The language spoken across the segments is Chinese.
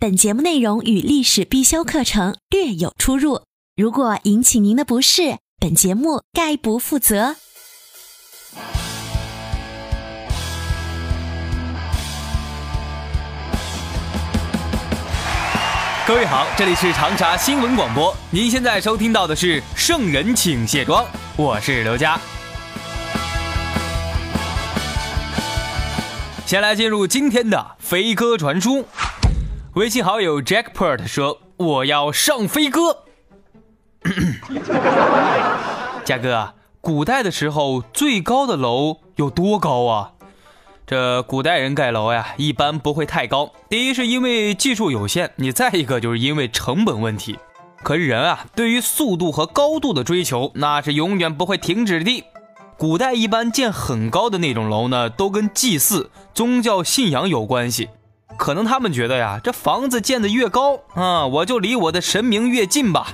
本节目内容与历史必修课程略有出入，如果引起您的不适，本节目概不负责。各位好，这里是长沙新闻广播，您现在收听到的是《圣人请卸妆》，我是刘佳。先来进入今天的飞鸽传书。微信好友 Jackpot 说：“我要上飞哥。”嘉哥，古代的时候最高的楼有多高啊？这古代人盖楼呀，一般不会太高。第一是因为技术有限，你再一个就是因为成本问题。可是人啊，对于速度和高度的追求，那是永远不会停止的。古代一般建很高的那种楼呢，都跟祭祀、宗教信仰有关系。可能他们觉得呀，这房子建得越高啊，我就离我的神明越近吧。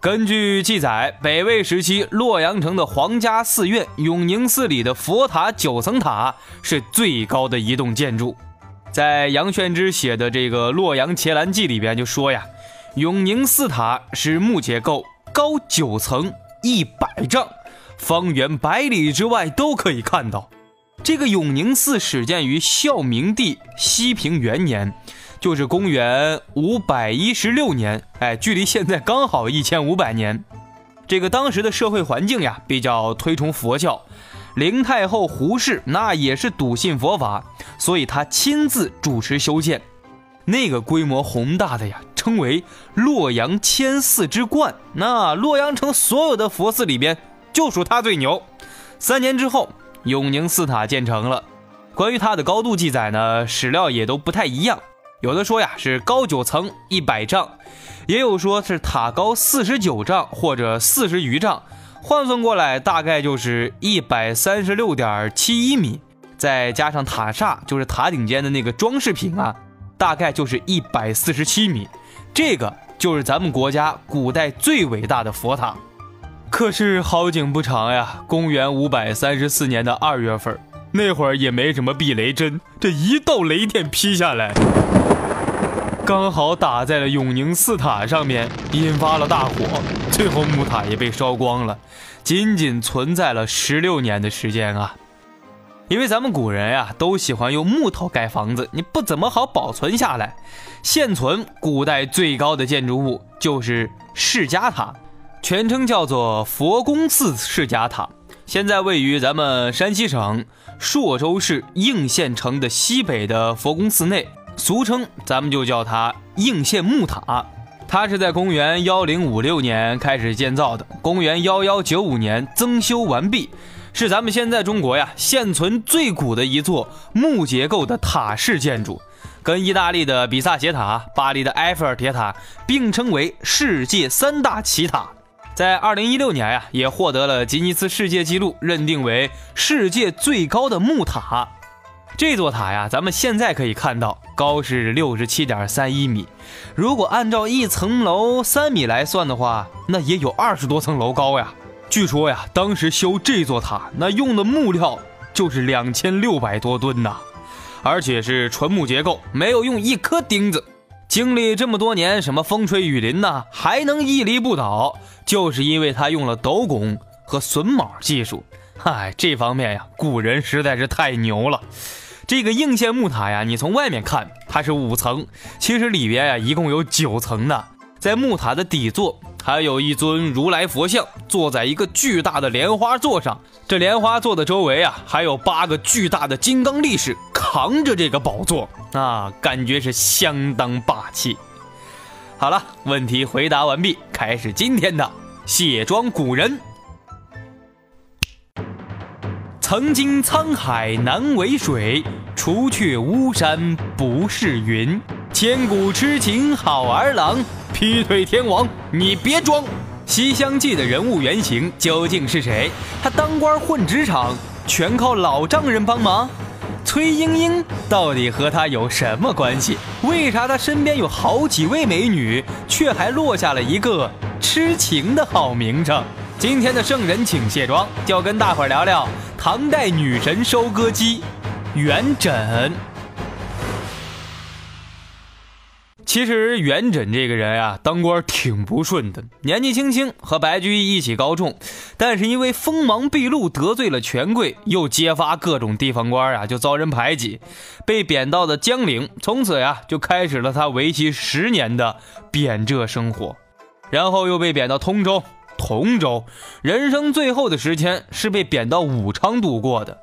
根据记载，北魏时期洛阳城的皇家寺院永宁寺里的佛塔九层塔是最高的一栋建筑。在杨宣之写的这个《洛阳伽蓝记》里边就说呀，永宁寺塔是木结构，高九层，一百丈，方圆百里之外都可以看到。这个永宁寺始建于孝明帝熙平元年，就是公元五百一十六年。哎，距离现在刚好一千五百年。这个当时的社会环境呀，比较推崇佛教。灵太后胡氏那也是笃信佛法，所以他亲自主持修建。那个规模宏大的呀，称为洛阳千寺之冠。那洛阳城所有的佛寺里边，就属他最牛。三年之后。永宁寺塔建成了，关于它的高度记载呢，史料也都不太一样。有的说呀是高九层一百丈，也有说是塔高四十九丈或者四十余丈，换算过来大概就是一百三十六点七一米，再加上塔刹，就是塔顶尖的那个装饰品啊，大概就是一百四十七米。这个就是咱们国家古代最伟大的佛塔。可是好景不长呀！公元五百三十四年的二月份，那会儿也没什么避雷针，这一道雷电劈下来，刚好打在了永宁寺塔上面，引发了大火，最后木塔也被烧光了，仅仅存在了十六年的时间啊！因为咱们古人呀，都喜欢用木头盖房子，你不怎么好保存下来。现存古代最高的建筑物就是释迦塔。全称叫做佛宫寺释迦塔，现在位于咱们山西省朔州市应县城的西北的佛宫寺内，俗称咱们就叫它应县木塔。它是在公元幺零五六年开始建造的，公元幺幺九五年增修完毕，是咱们现在中国呀现存最古的一座木结构的塔式建筑，跟意大利的比萨斜塔、巴黎的埃菲尔铁塔并称为世界三大奇塔。在二零一六年呀，也获得了吉尼斯世界纪录，认定为世界最高的木塔。这座塔呀，咱们现在可以看到，高是六十七点三一米。如果按照一层楼三米来算的话，那也有二十多层楼高呀。据说呀，当时修这座塔，那用的木料就是两千六百多吨呐，而且是纯木结构，没有用一颗钉子。经历这么多年，什么风吹雨淋呐，还能屹立不倒，就是因为他用了斗拱和榫卯技术。嗨，这方面呀，古人实在是太牛了。这个应县木塔呀，你从外面看它是五层，其实里边呀一共有九层呢。在木塔的底座。还有一尊如来佛像坐在一个巨大的莲花座上，这莲花座的周围啊，还有八个巨大的金刚力士扛着这个宝座啊，感觉是相当霸气。好了，问题回答完毕，开始今天的卸妆古人。曾经沧海难为水，除却巫山不是云。千古痴情好儿郎。劈腿天王，你别装！《西厢记》的人物原型究竟是谁？他当官混职场，全靠老丈人帮忙？崔莺莺到底和他有什么关系？为啥他身边有好几位美女，却还落下了一个痴情的好名声？今天的圣人请卸妆，就跟大伙聊聊唐代女神收割机元稹。其实元稹这个人呀，当官挺不顺的。年纪轻轻和白居易一起高中，但是因为锋芒毕露，得罪了权贵，又揭发各种地方官啊，就遭人排挤，被贬到了江陵。从此呀，就开始了他为期十年的贬谪生活。然后又被贬到通州、同州，人生最后的时间是被贬到武昌度过的。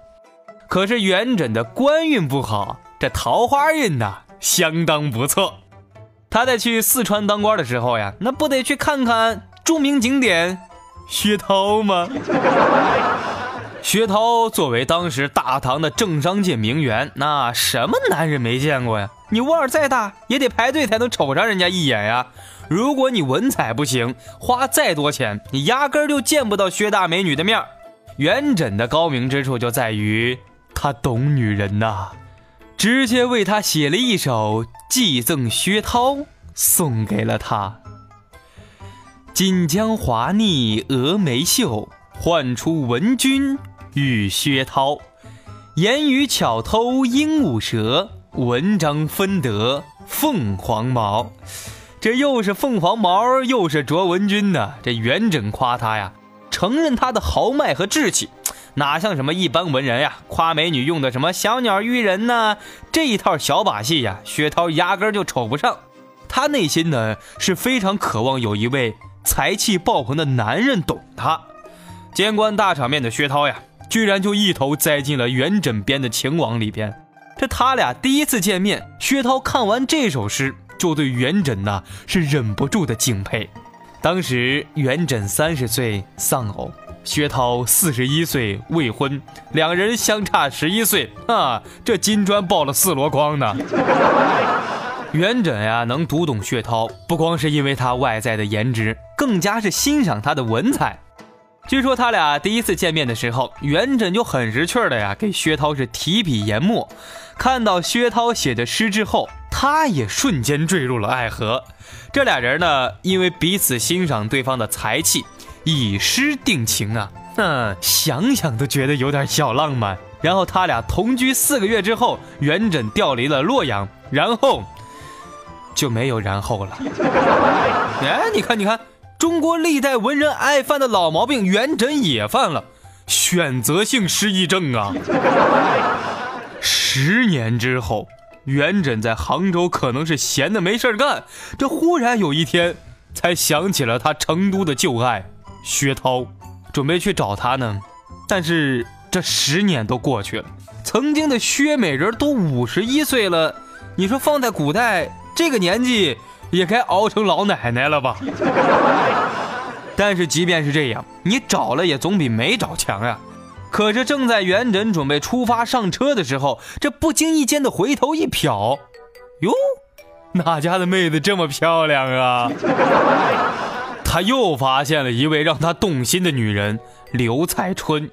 可是元稹的官运不好，这桃花运呐，相当不错。他在去四川当官的时候呀，那不得去看看著名景点薛涛吗？薛涛作为当时大唐的政商界名媛，那什么男人没见过呀？你腕儿再大，也得排队才能瞅上人家一眼呀。如果你文采不行，花再多钱，你压根儿就见不到薛大美女的面儿。元稹的高明之处就在于他懂女人呐。直接为他写了一首寄赠薛涛，送给了他。锦江华腻峨眉秀，唤出文君与薛涛。言语巧偷鹦鹉舌，文章分得凤凰毛。这又是凤凰毛，又是卓文君呢。这元稹夸他呀，承认他的豪迈和志气。哪像什么一般文人呀？夸美女用的什么小鸟依人呢？这一套小把戏呀，薛涛压根就瞅不上。他内心呢是非常渴望有一位才气爆棚的男人懂他。见惯大场面的薛涛呀，居然就一头栽进了元稹编的情网里边。这他俩第一次见面，薛涛看完这首诗，就对元稹呐是忍不住的敬佩。当时元稹三十岁丧偶。薛涛四十一岁未婚，两人相差十一岁啊！这金砖爆了四箩筐呢。元稹呀，能读懂薛涛，不光是因为他外在的颜值，更加是欣赏他的文采。据说他俩第一次见面的时候，元稹就很识趣的呀，给薛涛是提笔研墨。看到薛涛写的诗之后，他也瞬间坠入了爱河。这俩人呢，因为彼此欣赏对方的才气。以诗定情啊，那想想都觉得有点小浪漫。然后他俩同居四个月之后，元稹调离了洛阳，然后就没有然后了。哎，你看，你看，中国历代文人爱犯的老毛病，元稹也犯了，选择性失忆症啊。十年之后，元稹在杭州可能是闲的没事干，这忽然有一天，才想起了他成都的旧爱。薛涛准备去找他呢，但是这十年都过去了，曾经的薛美人都五十一岁了，你说放在古代这个年纪也该熬成老奶奶了吧？但是即便是这样，你找了也总比没找强呀。可是正在元稹准备出发上车的时候，这不经意间的回头一瞟，哟，哪家的妹子这么漂亮啊？他又发现了一位让他动心的女人刘彩春，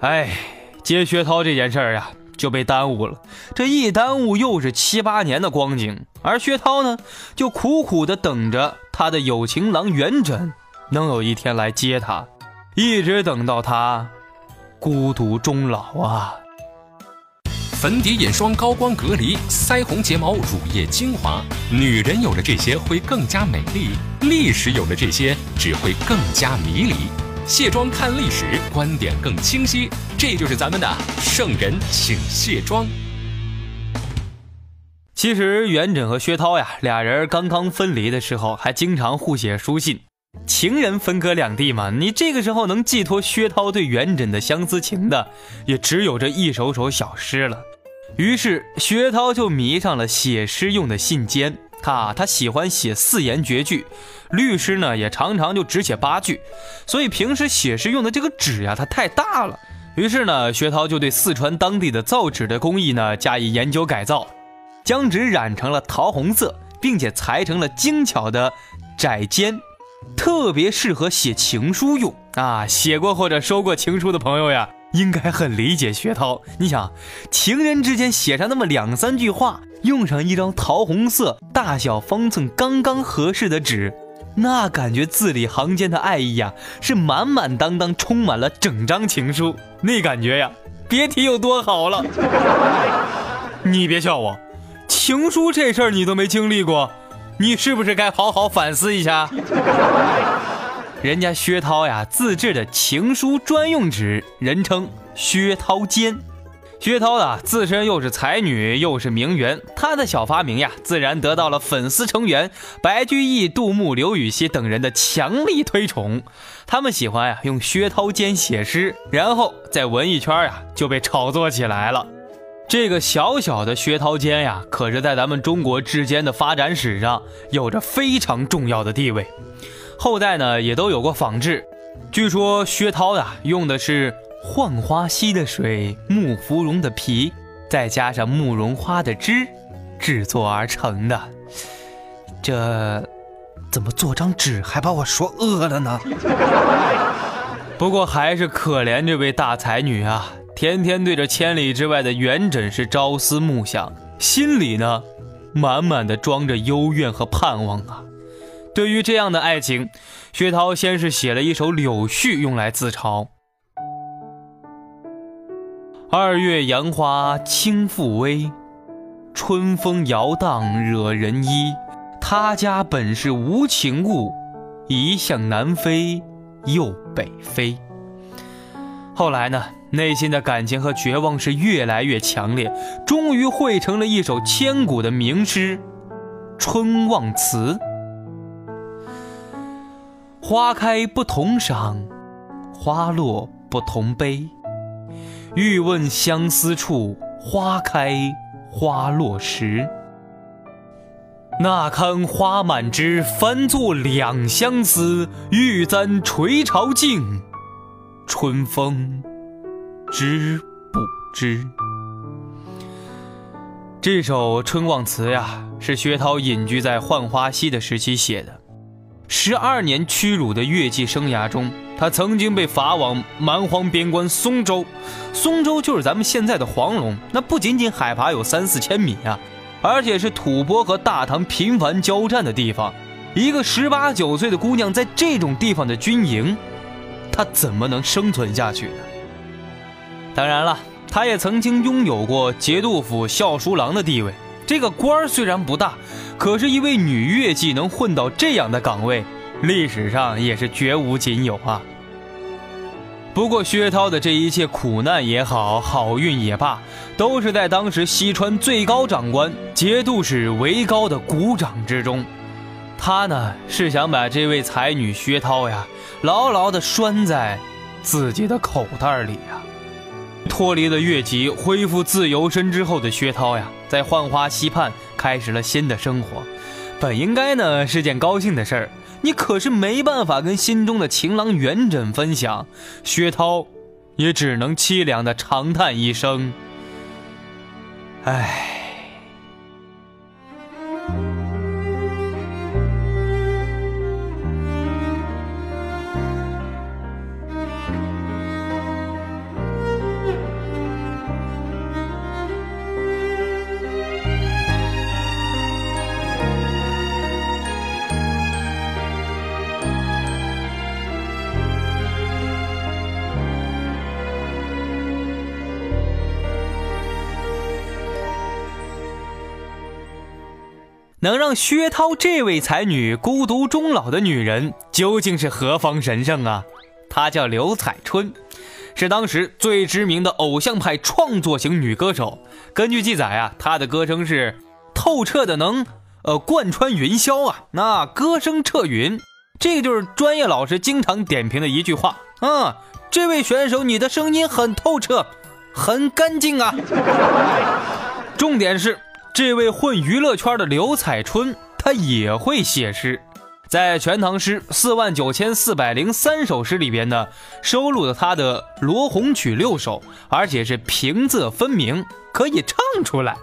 哎，接薛涛这件事儿呀就被耽误了。这一耽误又是七八年的光景，而薛涛呢就苦苦的等着他的有情郎元稹能有一天来接他，一直等到他孤独终老啊。粉底、眼霜、高光隔离、腮红、睫毛、乳液、精华，女人有了这些会更加美丽，历史有了这些只会更加迷离。卸妆看历史，观点更清晰，这就是咱们的圣人请卸妆。其实元稹和薛涛呀，俩人刚刚分离的时候，还经常互写书信。情人分隔两地嘛，你这个时候能寄托薛涛对元稹的相思情的，也只有这一首首小诗了。于是薛涛就迷上了写诗用的信笺，他他喜欢写四言绝句，律诗呢也常常就只写八句，所以平时写诗用的这个纸呀，它太大了。于是呢，薛涛就对四川当地的造纸的工艺呢加以研究改造，将纸染成了桃红色，并且裁成了精巧的。窄笺，特别适合写情书用啊！写过或者收过情书的朋友呀，应该很理解薛涛。你想，情人之间写上那么两三句话，用上一张桃红色、大小方寸刚刚合适的纸，那感觉字里行间的爱意呀，是满满当当充满了整张情书，那感觉呀，别提有多好了。你别笑我。情书这事儿你都没经历过，你是不是该好好反思一下？人家薛涛呀，自制的情书专用纸，人称薛涛笺。薛涛啊，自身又是才女，又是名媛，她的小发明呀，自然得到了粉丝成员白居易、杜牧、刘禹锡等人的强力推崇。他们喜欢呀，用薛涛笺写诗，然后在文艺圈呀就被炒作起来了。这个小小的薛涛笺呀，可是在咱们中国制笺的发展史上有着非常重要的地位。后代呢也都有过仿制。据说薛涛呀用的是浣花溪的水、木芙蓉的皮，再加上慕容花的汁，制作而成的。这怎么做张纸还把我说饿了呢？不过还是可怜这位大才女啊。天天对着千里之外的元稹是朝思暮想，心里呢，满满的装着幽怨和盼望啊。对于这样的爱情，薛涛先是写了一首柳絮用来自嘲：“二月杨花轻复微，春风摇荡惹人衣。他家本是无情物，一向南飞又北飞。”后来呢？内心的感情和绝望是越来越强烈，终于汇成了一首千古的名诗《春望词》。花开不同赏，花落不同悲。欲问相思处，花开花落时。那堪花满枝，翻作两相思。玉簪垂朝镜，春风。知不知？这首《春望词》呀，是薛涛隐居在浣花溪的时期写的。十二年屈辱的越妓生涯中，他曾经被罚往蛮荒边关松州。松州就是咱们现在的黄龙，那不仅仅海拔有三四千米啊，而且是吐蕃和大唐频繁交战的地方。一个十八九岁的姑娘在这种地方的军营，她怎么能生存下去呢？当然了，他也曾经拥有过节度府校书郎的地位。这个官儿虽然不大，可是，一位女乐伎能混到这样的岗位，历史上也是绝无仅有啊。不过，薛涛的这一切苦难也好，好运也罢，都是在当时西川最高长官节度使韦高的鼓掌之中。他呢，是想把这位才女薛涛呀，牢牢地拴在自己的口袋里呀。脱离了越级，恢复自由身之后的薛涛呀，在浣花溪畔开始了新的生活。本应该呢是件高兴的事儿，你可是没办法跟心中的情郎元稹分享。薛涛也只能凄凉的长叹一声：“唉。”能让薛涛这位才女孤独终老的女人究竟是何方神圣啊？她叫刘彩春，是当时最知名的偶像派创作型女歌手。根据记载啊，她的歌声是透彻的，能呃贯穿云霄啊，那歌声彻云。这个就是专业老师经常点评的一句话啊。这位选手，你的声音很透彻，很干净啊。重点是。这位混娱乐圈的刘彩春，她也会写诗，在《全唐诗》四万九千四百零三首诗里边呢，收录了她的《罗红曲》六首，而且是平仄分明，可以唱出来。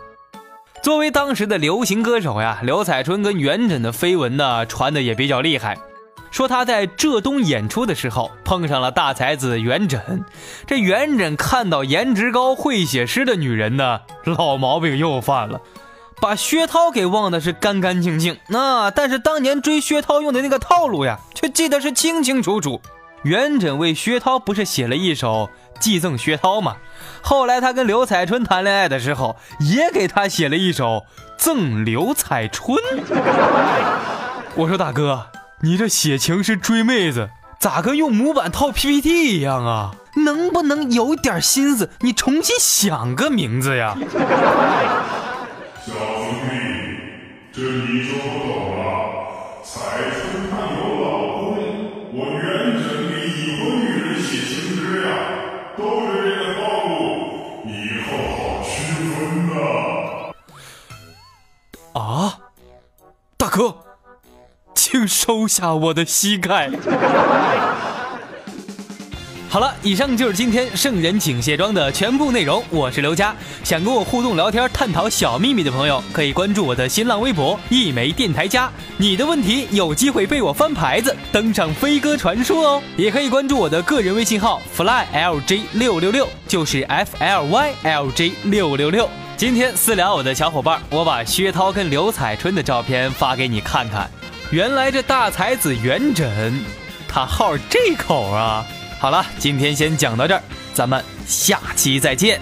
作为当时的流行歌手呀，刘彩春跟元稹的绯闻呢传的也比较厉害，说他在浙东演出的时候碰上了大才子元稹，这元稹看到颜值高会写诗的女人呢，老毛病又犯了，把薛涛给忘的是干干净净，那但是当年追薛涛用的那个套路呀，却记得是清清楚楚。元稹为薛涛不是写了一首寄赠薛涛吗？后来他跟刘彩春谈恋爱的时候，也给他写了一首赠刘彩春。我说大哥，你这写情诗追妹子，咋跟用模板套 PPT 一样啊？能不能有点心思？你重新想个名字呀！小兄弟，这你就不懂了。彩春她有老公，我元稹给已婚女人写情诗呀，都是这个套路，以后好区分呐。啊，请收下我的膝盖。好了，以上就是今天圣人请卸妆的全部内容。我是刘佳，想跟我互动聊天、探讨小秘密的朋友，可以关注我的新浪微博“一枚电台家”。你的问题有机会被我翻牌子，登上飞鸽传书哦。也可以关注我的个人微信号 flylj 六六六，就是 f l y l j 六六六。今天私聊我的小伙伴，我把薛涛跟刘彩春的照片发给你看看。原来这大才子元稹，他好这口啊！好了，今天先讲到这儿，咱们下期再见。